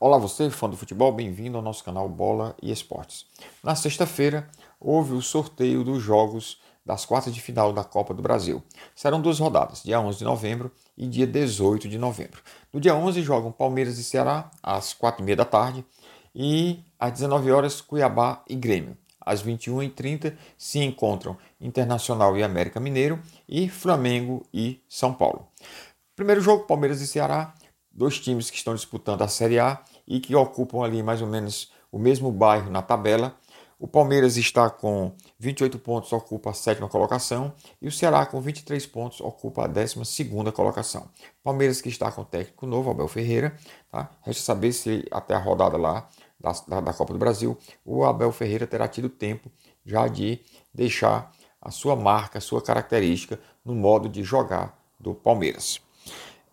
Olá você, fã do futebol, bem-vindo ao nosso canal Bola e Esportes. Na sexta-feira, houve o sorteio dos jogos das quartas de final da Copa do Brasil. Serão duas rodadas, dia 11 de novembro e dia 18 de novembro. No dia 11 jogam Palmeiras e Ceará, às 4h30 da tarde, e às 19 horas Cuiabá e Grêmio. Às 21h30 se encontram Internacional e América Mineiro e Flamengo e São Paulo. Primeiro jogo, Palmeiras e Ceará, dois times que estão disputando a Série A e que ocupam ali mais ou menos o mesmo bairro na tabela. O Palmeiras está com 28 pontos, ocupa a sétima colocação, e o Ceará com 23 pontos ocupa a 12 colocação. Palmeiras que está com técnico novo, Abel Ferreira, tá? Resta saber se até a rodada lá da, da, da Copa do Brasil, o Abel Ferreira terá tido tempo já de deixar a sua marca, a sua característica no modo de jogar do Palmeiras.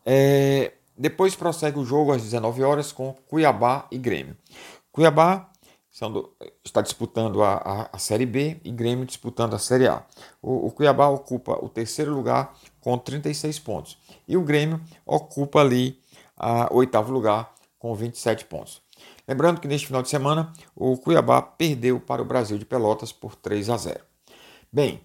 É, depois prossegue o jogo às 19 horas com Cuiabá e Grêmio. Cuiabá está disputando a, a, a, Série B e Grêmio disputando a Série A. O, o, Cuiabá ocupa o terceiro lugar com 36 pontos e o Grêmio ocupa ali o oitavo lugar com 27 pontos. Lembrando que neste final de semana o Cuiabá perdeu para o Brasil de Pelotas por 3 a 0. Bem,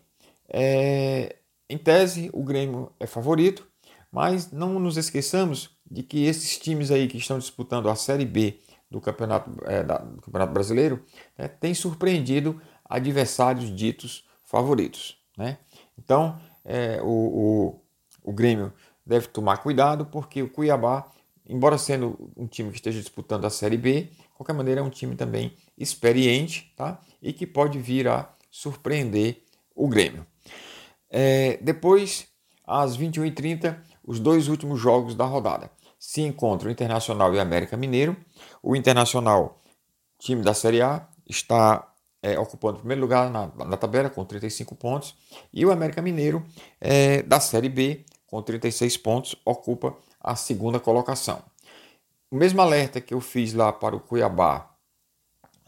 é, em tese o Grêmio é favorito, mas não nos esqueçamos de que esses times aí que estão disputando a Série B do Campeonato, é, da, do campeonato Brasileiro né, têm surpreendido adversários ditos favoritos. Né? Então, é, o, o, o Grêmio deve tomar cuidado, porque o Cuiabá, embora sendo um time que esteja disputando a Série B, de qualquer maneira é um time também experiente tá? e que pode vir a surpreender o Grêmio. É, depois, às 21h30, os dois últimos jogos da rodada se encontram o Internacional e o América Mineiro. O Internacional, time da Série A, está é, ocupando o primeiro lugar na, na, tabela com 35 pontos. E o América Mineiro, é, da Série B, com 36 pontos, ocupa a segunda colocação. O mesmo alerta que eu fiz lá para o Cuiabá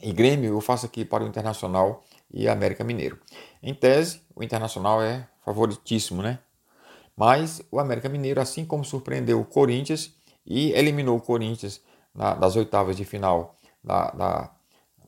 e Grêmio, eu faço aqui para o Internacional e América Mineiro. Em tese, o Internacional é favoritíssimo, né? Mas o América Mineiro, assim como surpreendeu o Corinthians, e eliminou o Corinthians na, das oitavas de final da, da,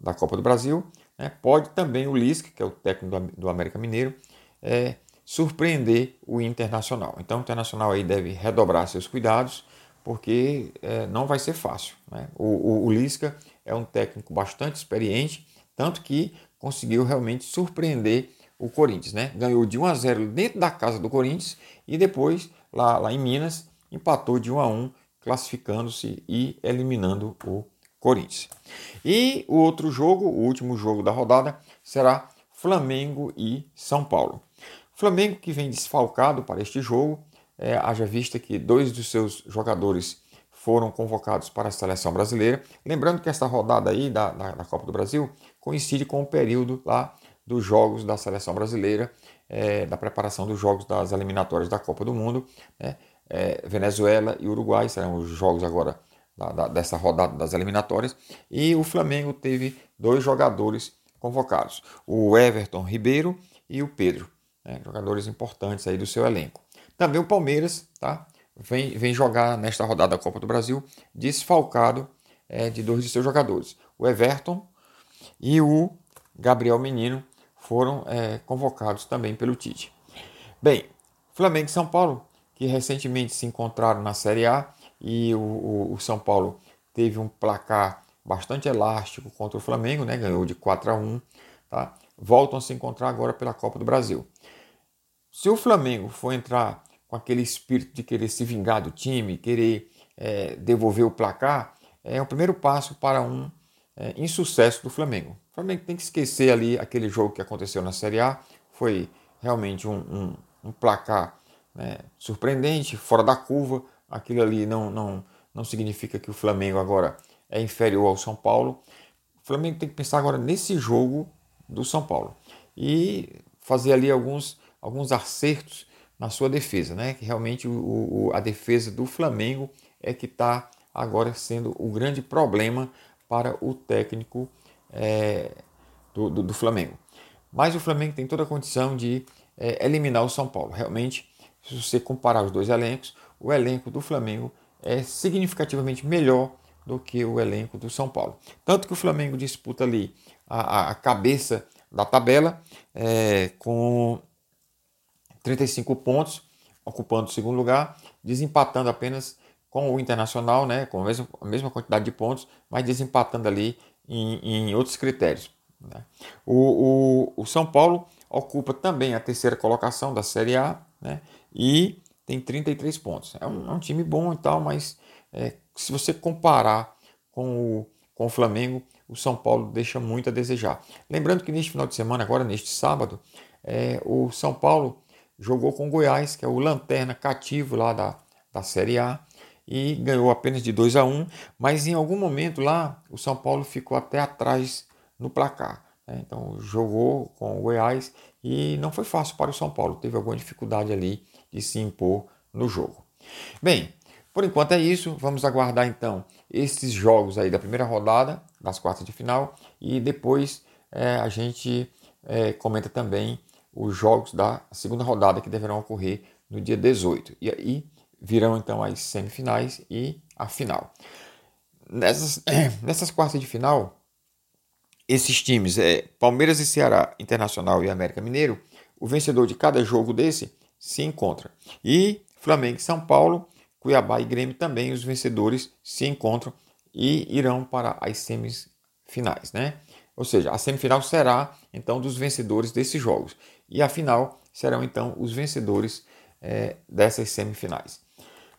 da Copa do Brasil. Né? Pode também o Lisca, que é o técnico do, do América Mineiro, é, surpreender o Internacional. Então o Internacional aí deve redobrar seus cuidados, porque é, não vai ser fácil. Né? O, o, o Lisca é um técnico bastante experiente, tanto que conseguiu realmente surpreender o Corinthians. Né? Ganhou de 1 a 0 dentro da casa do Corinthians e depois, lá, lá em Minas, empatou de 1 a 1 classificando-se e eliminando o Corinthians. E o outro jogo, o último jogo da rodada, será Flamengo e São Paulo. Flamengo que vem desfalcado para este jogo, é, haja vista que dois dos seus jogadores foram convocados para a seleção brasileira. Lembrando que essa rodada aí da, da, da Copa do Brasil coincide com o período lá dos jogos da seleção brasileira, é, da preparação dos jogos das eliminatórias da Copa do Mundo. Né? É, Venezuela e Uruguai, serão os jogos agora da, da, dessa rodada das eliminatórias. E o Flamengo teve dois jogadores convocados, o Everton Ribeiro e o Pedro, né, jogadores importantes aí do seu elenco. Também o Palmeiras tá, vem, vem jogar nesta rodada da Copa do Brasil desfalcado é, de dois de seus jogadores, o Everton e o Gabriel Menino foram é, convocados também pelo Tite. Bem, Flamengo e São Paulo que recentemente se encontraram na Série A e o, o, o São Paulo teve um placar bastante elástico contra o Flamengo, né? ganhou de 4 a 1. Tá? Voltam a se encontrar agora pela Copa do Brasil. Se o Flamengo for entrar com aquele espírito de querer se vingar do time, querer é, devolver o placar, é o primeiro passo para um é, insucesso do Flamengo. O Flamengo tem que esquecer ali aquele jogo que aconteceu na Série A, foi realmente um, um, um placar né, surpreendente, fora da curva. Aquilo ali não, não, não significa que o Flamengo agora é inferior ao São Paulo. O Flamengo tem que pensar agora nesse jogo do São Paulo e fazer ali alguns, alguns acertos na sua defesa, né? Que realmente o, o a defesa do Flamengo é que está agora sendo o grande problema para o técnico é, do, do, do, Flamengo. Mas o Flamengo tem toda a condição de é, eliminar o São Paulo. Realmente se você comparar os dois elencos, o elenco do Flamengo é significativamente melhor do que o elenco do São Paulo. Tanto que o Flamengo disputa ali a, a cabeça da tabela é, com 35 pontos, ocupando o segundo lugar, desempatando apenas com o Internacional, né, com a mesma, a mesma quantidade de pontos, mas desempatando ali em, em outros critérios. Né. O, o, o, São Paulo ocupa também a terceira colocação da Série A né, e tem 33 pontos. É um, é um time bom e tal, mas é, se você comparar com o, com o Flamengo, o São Paulo deixa muito a desejar. Lembrando que neste final de semana, agora neste sábado, é, o São Paulo jogou com o Goiás, que é o lanterna cativo lá da, da Série A, e ganhou apenas de 2 a 1, mas em algum momento lá o São Paulo ficou até atrás no placar. Né? Então jogou com o Goiás e não foi fácil para o São Paulo, teve alguma dificuldade ali de se impor no jogo. Bem, por enquanto é isso, vamos aguardar então esses jogos aí da primeira rodada, das quartas de final, e depois é, a gente é, comenta também os jogos da segunda rodada que deverão ocorrer no dia 18. E aí virão então as semifinais e a final. Nessas, nessas quartas de final, esses times, é, Palmeiras e Ceará, Internacional e América Mineiro, o vencedor de cada jogo desse se encontra. E Flamengo e São Paulo, Cuiabá e Grêmio também, os vencedores se encontram e irão para as semifinais, né? Ou seja, a semifinal será então dos vencedores desses jogos e a final serão então os vencedores é, dessas semifinais.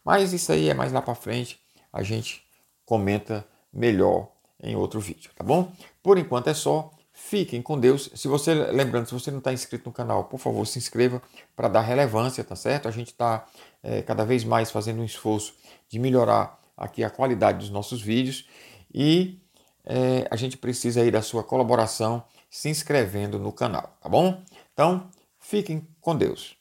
Mas isso aí é mais lá para frente, a gente comenta melhor em outro vídeo, tá bom? Por enquanto é só. Fiquem com Deus. Se você, lembrando, se você não está inscrito no canal, por favor, se inscreva para dar relevância, tá certo? A gente está é, cada vez mais fazendo um esforço de melhorar aqui a qualidade dos nossos vídeos e é, a gente precisa aí da sua colaboração se inscrevendo no canal, tá bom? Então, fiquem com Deus.